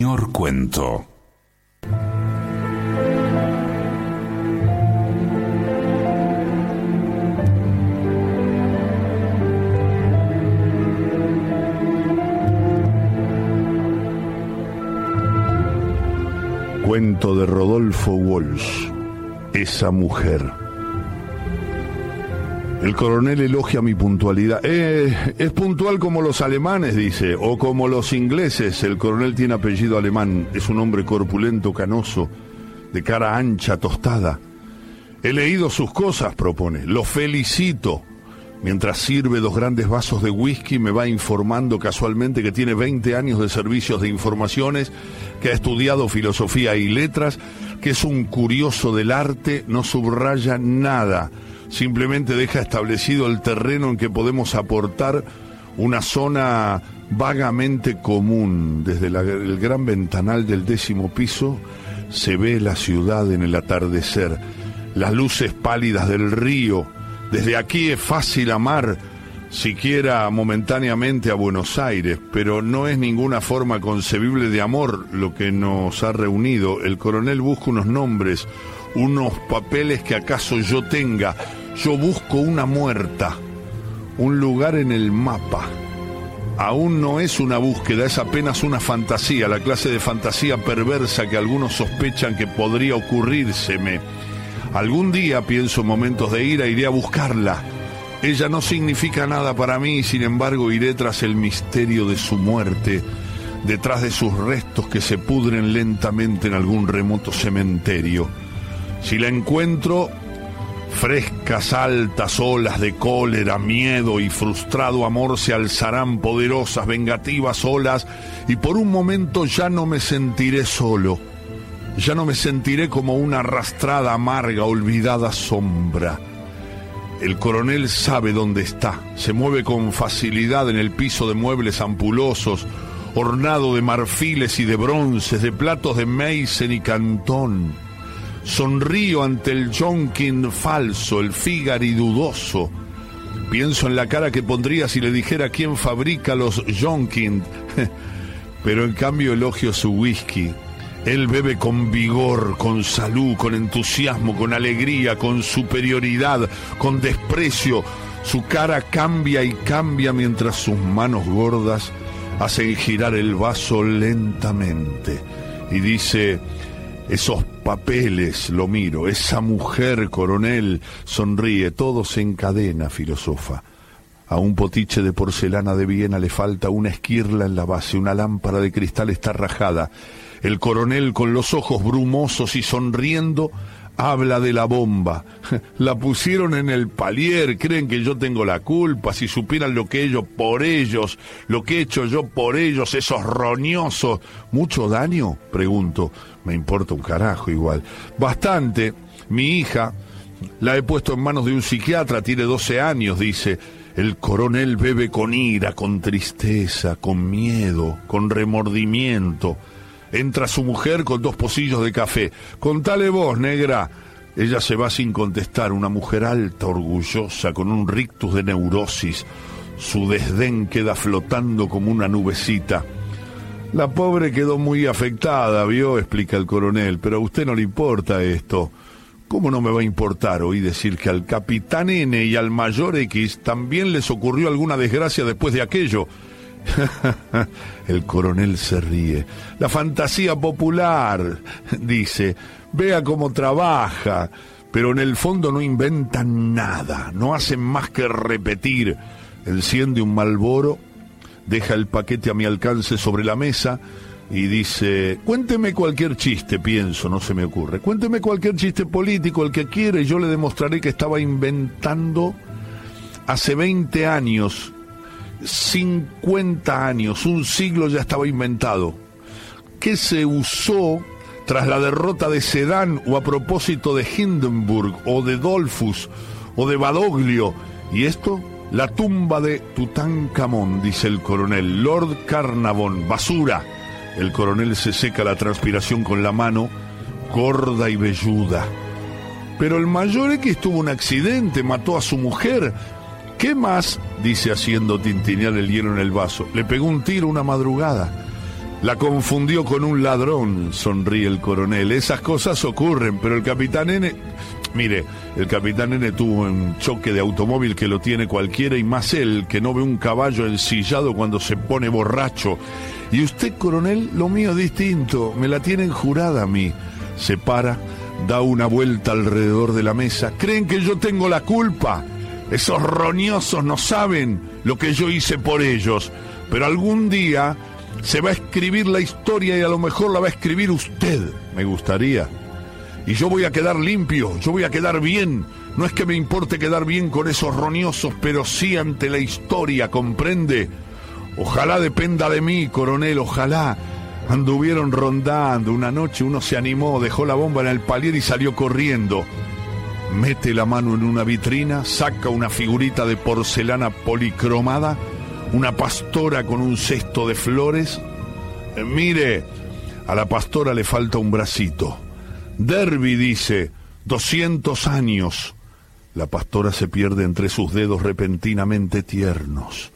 Señor Cuento. Cuento de Rodolfo Walsh, esa mujer. El coronel elogia mi puntualidad. Eh, es puntual como los alemanes, dice, o como los ingleses. El coronel tiene apellido alemán. Es un hombre corpulento, canoso, de cara ancha, tostada. He leído sus cosas, propone. Lo felicito. Mientras sirve dos grandes vasos de whisky, me va informando casualmente que tiene 20 años de servicios de informaciones, que ha estudiado filosofía y letras, que es un curioso del arte, no subraya nada, simplemente deja establecido el terreno en que podemos aportar una zona vagamente común. Desde el gran ventanal del décimo piso se ve la ciudad en el atardecer, las luces pálidas del río. Desde aquí es fácil amar, siquiera momentáneamente a Buenos Aires, pero no es ninguna forma concebible de amor lo que nos ha reunido. El coronel busca unos nombres, unos papeles que acaso yo tenga. Yo busco una muerta, un lugar en el mapa. Aún no es una búsqueda, es apenas una fantasía, la clase de fantasía perversa que algunos sospechan que podría ocurrírseme. Algún día, pienso en momentos de ira, iré a buscarla. Ella no significa nada para mí, sin embargo iré tras el misterio de su muerte, detrás de sus restos que se pudren lentamente en algún remoto cementerio. Si la encuentro, frescas altas olas de cólera, miedo y frustrado amor se alzarán poderosas, vengativas olas, y por un momento ya no me sentiré solo. Ya no me sentiré como una arrastrada, amarga, olvidada sombra. El coronel sabe dónde está. Se mueve con facilidad en el piso de muebles ampulosos, ornado de marfiles y de bronces, de platos de Meissen y Cantón. Sonrío ante el Jonkin falso, el Figari dudoso. Pienso en la cara que pondría si le dijera quién fabrica los Jonkin. Pero en cambio elogio su whisky. Él bebe con vigor, con salud, con entusiasmo, con alegría, con superioridad, con desprecio. Su cara cambia y cambia mientras sus manos gordas hacen girar el vaso lentamente. Y dice, esos papeles, lo miro, esa mujer, coronel, sonríe, todo se encadena, filosofa. A un potiche de porcelana de Viena le falta una esquirla en la base, una lámpara de cristal está rajada. El coronel, con los ojos brumosos y sonriendo, habla de la bomba. La pusieron en el palier, creen que yo tengo la culpa, si supieran lo que hecho por ellos, lo que he hecho yo por ellos, esos roñosos. ¿Mucho daño? Pregunto. Me importa un carajo igual. Bastante. Mi hija, la he puesto en manos de un psiquiatra, tiene 12 años, dice. El coronel bebe con ira, con tristeza, con miedo, con remordimiento. Entra su mujer con dos pocillos de café. Contale vos, negra. Ella se va sin contestar, una mujer alta, orgullosa, con un rictus de neurosis. Su desdén queda flotando como una nubecita. La pobre quedó muy afectada, vio, explica el coronel, pero a usted no le importa esto. ¿Cómo no me va a importar oí decir que al capitán N y al mayor X también les ocurrió alguna desgracia después de aquello? El coronel se ríe. La fantasía popular, dice, vea cómo trabaja, pero en el fondo no inventan nada, no hacen más que repetir. Enciende un malboro, deja el paquete a mi alcance sobre la mesa y dice, cuénteme cualquier chiste, pienso, no se me ocurre. Cuénteme cualquier chiste político, el que quiere, yo le demostraré que estaba inventando hace 20 años 50 años, un siglo ya estaba inventado, que se usó tras la derrota de Sedán o a propósito de Hindenburg o de Dolfus o de Badoglio. ¿Y esto? La tumba de Tutankamón, dice el coronel. Lord Carnavon, basura. El coronel se seca la transpiración con la mano, gorda y velluda. Pero el mayor X tuvo un accidente, mató a su mujer. ¿Qué más? dice haciendo tintinear el hielo en el vaso. Le pegó un tiro una madrugada. La confundió con un ladrón, sonríe el coronel. Esas cosas ocurren, pero el capitán N... Mire, el capitán N tuvo un choque de automóvil que lo tiene cualquiera y más él, que no ve un caballo ensillado cuando se pone borracho. Y usted, coronel, lo mío es distinto, me la tienen jurada a mí. Se para, da una vuelta alrededor de la mesa. ¿Creen que yo tengo la culpa? Esos roñosos no saben lo que yo hice por ellos, pero algún día se va a escribir la historia y a lo mejor la va a escribir usted. Me gustaría. Y yo voy a quedar limpio, yo voy a quedar bien. No es que me importe quedar bien con esos roñosos, pero sí ante la historia, ¿comprende? Ojalá dependa de mí, coronel, ojalá. Anduvieron rondando. Una noche uno se animó, dejó la bomba en el palier y salió corriendo. Mete la mano en una vitrina, saca una figurita de porcelana policromada, una pastora con un cesto de flores. Eh, mire, a la pastora le falta un bracito. Derby dice, 200 años. La pastora se pierde entre sus dedos repentinamente tiernos.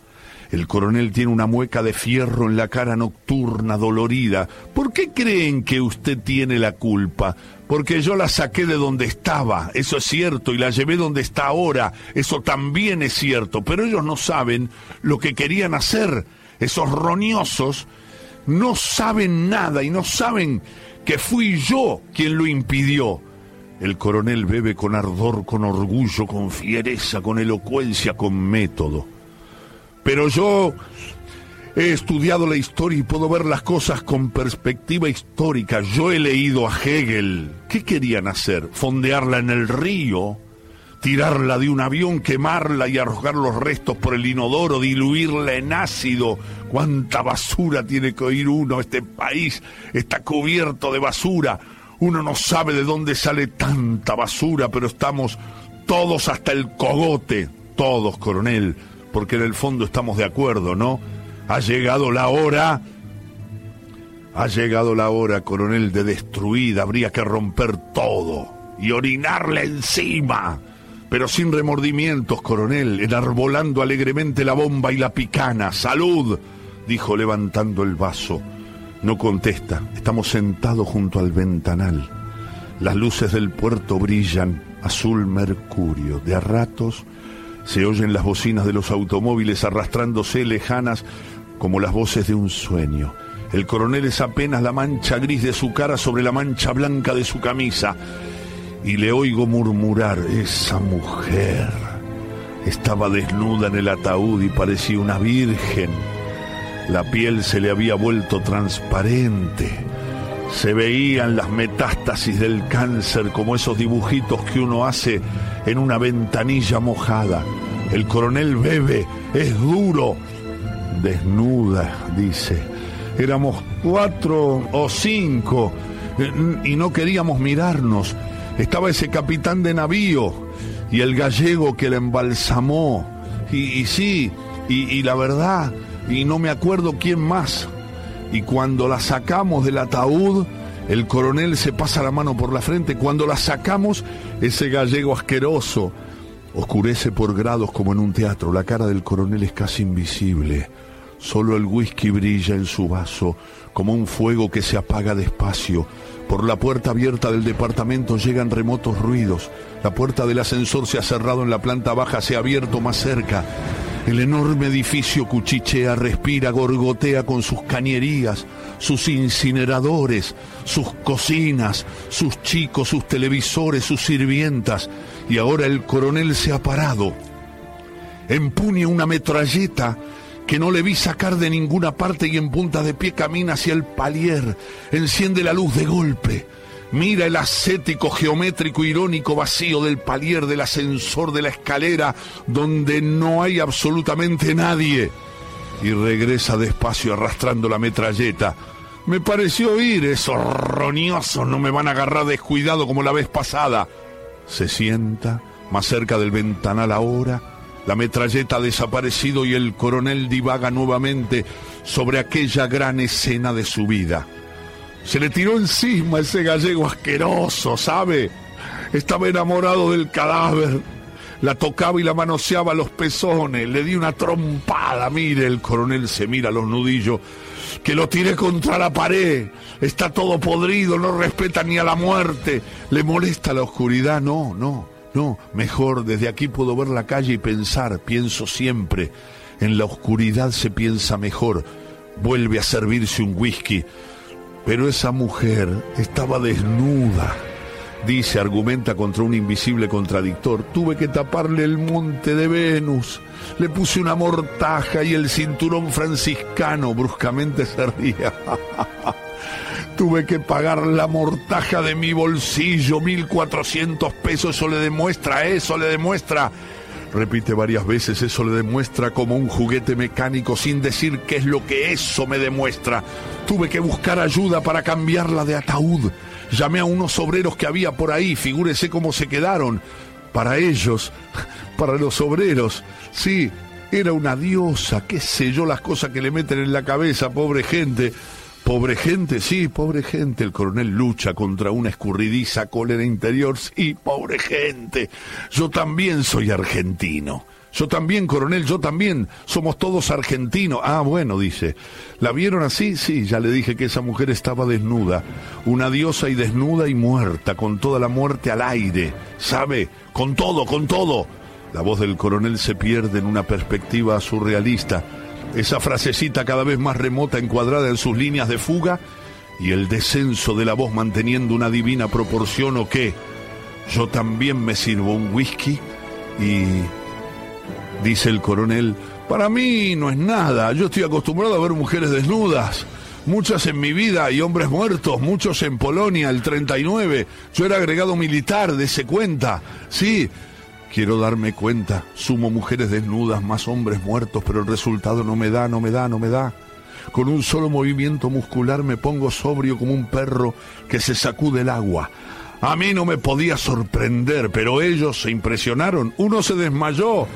El coronel tiene una mueca de fierro en la cara nocturna, dolorida. ¿Por qué creen que usted tiene la culpa? Porque yo la saqué de donde estaba, eso es cierto, y la llevé donde está ahora, eso también es cierto, pero ellos no saben lo que querían hacer. Esos roñosos no saben nada y no saben que fui yo quien lo impidió. El coronel bebe con ardor, con orgullo, con fiereza, con elocuencia, con método. Pero yo he estudiado la historia y puedo ver las cosas con perspectiva histórica. Yo he leído a Hegel. ¿Qué querían hacer? ¿Fondearla en el río? ¿Tirarla de un avión, quemarla y arrojar los restos por el inodoro, diluirla en ácido? ¿Cuánta basura tiene que oír uno? Este país está cubierto de basura. Uno no sabe de dónde sale tanta basura, pero estamos todos hasta el cogote. Todos, coronel porque en el fondo estamos de acuerdo, ¿no? Ha llegado la hora, ha llegado la hora, coronel, de destruir, habría que romper todo y orinarle encima, pero sin remordimientos, coronel, enarbolando alegremente la bomba y la picana. ¡Salud! dijo levantando el vaso. No contesta, estamos sentados junto al ventanal. Las luces del puerto brillan, azul mercurio, de a ratos se oyen las bocinas de los automóviles arrastrándose lejanas como las voces de un sueño. El coronel es apenas la mancha gris de su cara sobre la mancha blanca de su camisa. Y le oigo murmurar, esa mujer estaba desnuda en el ataúd y parecía una virgen. La piel se le había vuelto transparente. Se veían las metástasis del cáncer como esos dibujitos que uno hace en una ventanilla mojada. El coronel bebe, es duro. Desnuda, dice. Éramos cuatro o cinco eh, y no queríamos mirarnos. Estaba ese capitán de navío y el gallego que la embalsamó. Y, sí, y, y la verdad, y no me acuerdo quién más. Y cuando la sacamos del ataúd, el coronel se pasa la mano por la frente. Cuando la sacamos, ese gallego asqueroso oscurece por grados como en un teatro. La cara del coronel es casi invisible. Solo el whisky brilla en su vaso como un fuego que se apaga despacio. Por la puerta abierta del departamento llegan remotos ruidos. La puerta del ascensor se ha cerrado en la planta baja, se ha abierto más cerca. El enorme edificio cuchichea, respira, gorgotea con sus cañerías, sus incineradores, sus cocinas, sus chicos, sus televisores, sus sirvientas. Y ahora el coronel se ha parado. Empuña una metralleta que no le vi sacar de ninguna parte y en punta de pie camina hacia el palier. Enciende la luz de golpe Mira el ascético, geométrico, irónico vacío del palier, del ascensor, de la escalera, donde no hay absolutamente nadie. Y regresa despacio arrastrando la metralleta. Me pareció oír, esos roñosos no me van a agarrar descuidado como la vez pasada. Se sienta, más cerca del ventanal ahora, la metralleta ha desaparecido y el coronel divaga nuevamente sobre aquella gran escena de su vida. Se le tiró encima ese gallego asqueroso, ¿sabe? Estaba enamorado del cadáver. La tocaba y la manoseaba los pezones. Le di una trompada. Mire, el coronel se mira los nudillos. que lo tiré contra la pared, está todo podrido, no respeta ni a la muerte, le molesta la oscuridad, no, no, no, mejor desde aquí puedo ver la calle y pensar, pienso siempre, en la oscuridad se piensa mejor, vuelve a servirse un whisky, pero esa mujer estaba desnuda dice, argumenta contra un invisible contradictor, tuve que taparle el monte de Venus, le puse una mortaja y el cinturón franciscano bruscamente se ría. tuve que pagar la mortaja de mi bolsillo, mil cuatrocientos pesos, eso le demuestra, eso le demuestra. Repite varias veces, eso le demuestra como un juguete mecánico sin decir qué es lo que eso me demuestra. Tuve que buscar ayuda para cambiarla de ataúd Llamé a unos obreros que había por ahí, figúrese cómo se quedaron. Para ellos, para los obreros, sí, era una diosa, qué sé yo, las cosas que le meten en la cabeza, pobre gente. Pobre gente, sí, pobre gente. El coronel lucha contra una escurridiza cólera interior, sí, pobre gente. Yo también soy argentino. Yo también, coronel, yo también. Somos todos argentinos. Ah, bueno, dice. ¿La vieron así? Sí, ya le dije que esa mujer estaba desnuda. Una diosa y desnuda y muerta, con toda la muerte al aire. ¿Sabe? Con todo, con todo. La voz del coronel se pierde en una perspectiva surrealista. Esa frasecita cada vez más remota encuadrada en sus líneas de fuga y el descenso de la voz manteniendo una divina proporción o qué. Yo también me sirvo un whisky y dice el coronel, para mí no es nada, yo estoy acostumbrado a ver mujeres desnudas, muchas en mi vida y hombres muertos, muchos en Polonia, el 39, yo era agregado militar, ese cuenta, sí, quiero darme cuenta, sumo mujeres desnudas, más hombres muertos, pero el resultado no me da, no me da, no me da. Con un solo movimiento muscular me pongo sobrio como un perro que se sacude el agua. A mí no me podía sorprender, pero ellos se impresionaron. Uno se desmayó.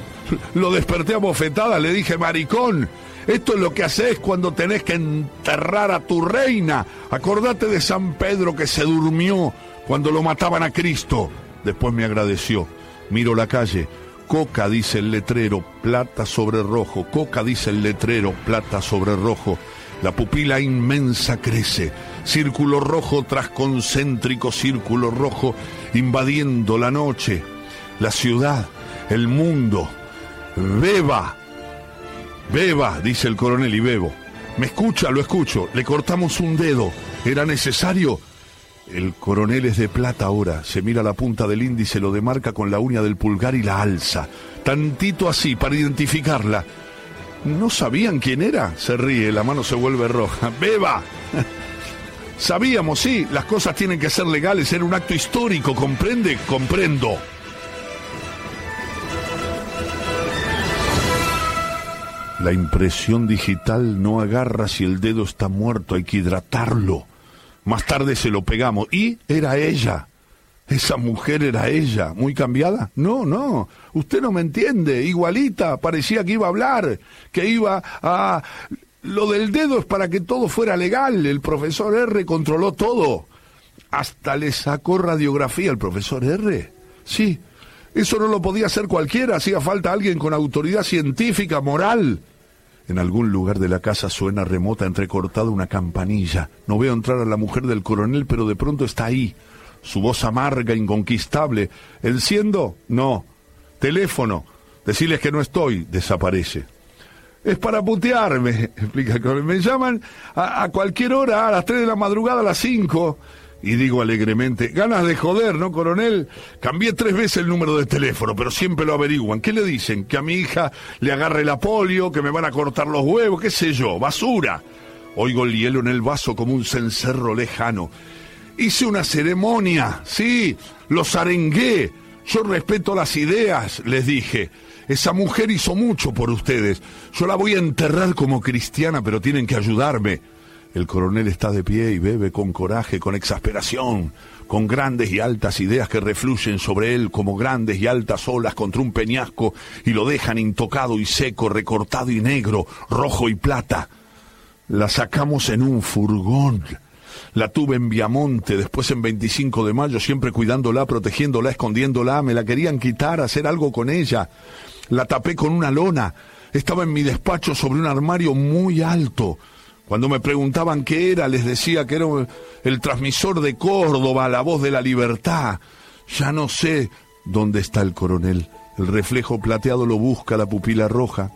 Lo desperté a bofetada, le dije, maricón, esto es lo que haces cuando tenés que enterrar a tu reina. Acordate de San Pedro que se durmió cuando lo mataban a Cristo. Después me agradeció. Miro la calle. Coca dice el letrero, plata sobre rojo. Coca dice el letrero, plata sobre rojo. La pupila inmensa crece círculo rojo tras concéntrico círculo rojo, invadiendo la noche, la ciudad, el mundo. Beba, beba, dice el coronel y bebo. Me escucha, lo escucho, le cortamos un dedo. ¿Era necesario? El coronel es de plata ahora, se mira la punta del índice, lo demarca con la uña del pulgar y la alza. Tantito así para identificarla. ¿No sabían quién era? Se ríe, la mano se vuelve roja. ¡Beba! Sabíamos, sí, las cosas tienen que ser legales, era un acto histórico, ¿comprende? Comprendo. La impresión digital no agarra si el dedo está muerto, hay que hidratarlo. Más tarde se lo pegamos. Y era ella. Esa mujer era ella. ¿Muy cambiada? No, no. Usted no me entiende. Igualita. Parecía que iba a hablar. Que iba a lo del dedo es para que todo fuera legal. El profesor R controló todo. Hasta le sacó radiografía el profesor R. Sí, eso no lo podía hacer cualquiera. Hacía falta alguien con autoridad científica, moral. En algún lugar de la casa suena remota, entrecortada una campanilla. No veo entrar a la mujer del coronel, pero de pronto está ahí. Su voz amarga, inconquistable. ¿Enciendo? No. Teléfono. Decirles que no estoy. Desaparece es para putearme, explica Me llaman a, cualquier hora, a las 3 de la madrugada, a las 5. Y digo alegremente, ganas de joder, ¿no, coronel? Cambié tres veces el número de teléfono, pero siempre lo averiguan. ¿Qué le dicen? Que a mi hija le agarre la polio, que me van a cortar los huevos, qué sé yo, basura. Oigo el hielo en el vaso como un cencerro lejano. Hice una ceremonia, sí, los arengué. Yo respeto las ideas, les dije. Esa mujer hizo mucho por ustedes. Yo la voy a enterrar como cristiana, pero tienen que ayudarme. El coronel está de pie y bebe con coraje, con exasperación, con grandes y altas ideas que refluyen sobre él como grandes y altas olas contra un peñasco y lo dejan intocado y seco, recortado y negro, rojo y plata. La sacamos en un furgón. La tuve en Viamonte, después en 25 de mayo, siempre cuidándola, protegiéndola, escondiéndola. Me la querían quitar, hacer algo con ella. La tapé con una lona. Estaba en mi despacho sobre un armario muy alto. Cuando me preguntaban qué era, les decía que era el transmisor de Córdoba, la voz de la libertad. Ya no sé dónde está el coronel. El reflejo plateado lo busca la pupila roja.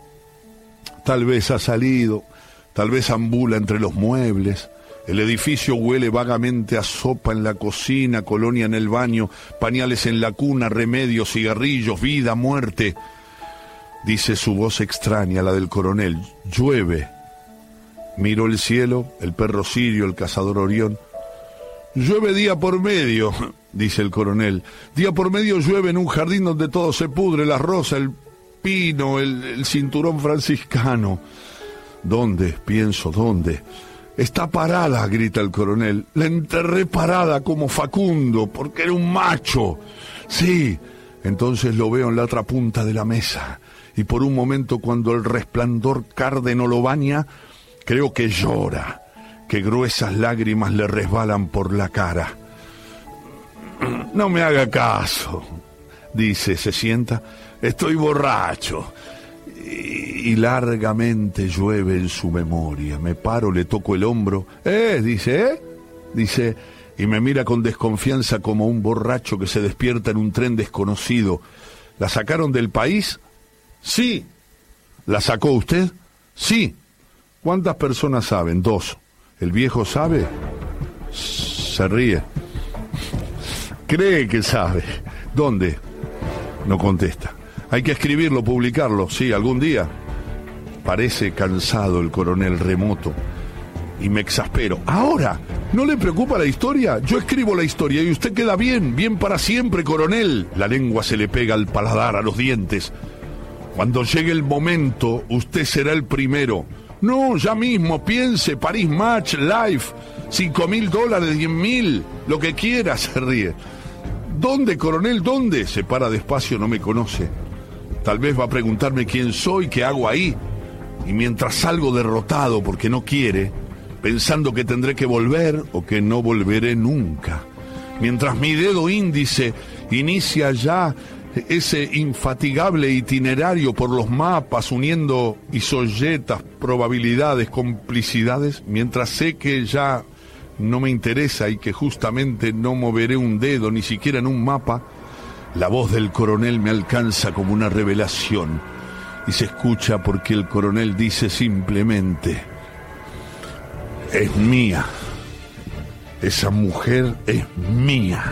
Tal vez ha salido, tal vez ambula entre los muebles. El edificio huele vagamente a sopa en la cocina, colonia en el baño, pañales en la cuna, remedios, cigarrillos, vida, muerte. Dice su voz extraña, la del coronel. Llueve. Miro el cielo, el perro sirio, el cazador Orión. Llueve día por medio, dice el coronel. Día por medio llueve en un jardín donde todo se pudre, la rosa, el pino, el, el cinturón franciscano. ¿Dónde? Pienso, ¿dónde? Está parada, grita el coronel. La enterré parada como Facundo, porque era un macho. Sí. Entonces lo veo en la otra punta de la mesa. Y por un momento, cuando el resplandor cárdeno lo baña, creo que llora, que gruesas lágrimas le resbalan por la cara. No me haga caso, dice, se sienta. Estoy borracho y largamente llueve en su memoria. Me paro, le toco el hombro. Eh, dice, ¿eh? Dice, y me mira con desconfianza como un borracho que se despierta en un tren desconocido. ¿La sacaron del país? Sí. ¿La sacó usted? Sí. ¿Cuántas personas saben? Dos. ¿El viejo sabe? Se ríe. Cree que sabe. ¿Dónde? No contesta. Hay que escribirlo, publicarlo, sí, algún día. Parece cansado el coronel remoto y me exaspero. Ahora, ¿no le preocupa la historia? Yo escribo la historia y usted queda bien, bien para siempre, coronel. La lengua se le pega al paladar, a los dientes. Cuando llegue el momento, usted será el primero. No, ya mismo, piense, París Match, Life, cinco mil dólares, diez mil, lo que quiera, se ríe. ¿Dónde, coronel? ¿Dónde? Se para despacio, no me conoce. Tal vez va a preguntarme quién soy, qué hago ahí. Y mientras salgo derrotado porque no quiere, pensando que tendré que volver o que no volveré nunca. Mientras mi dedo índice inicia ya ese infatigable itinerario por los mapas, uniendo isolletas, probabilidades, complicidades, mientras sé que ya no me interesa y que justamente no moveré un dedo ni siquiera en un mapa, la voz del coronel me alcanza como una revelación y se escucha porque el coronel dice simplemente, es mía, esa mujer es mía.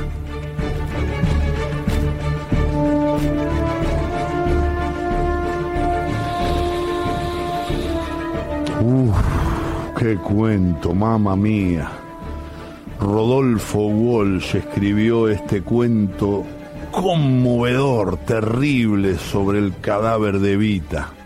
Qué cuento, mamá mía. Rodolfo Walsh escribió este cuento conmovedor, terrible sobre el cadáver de Vita.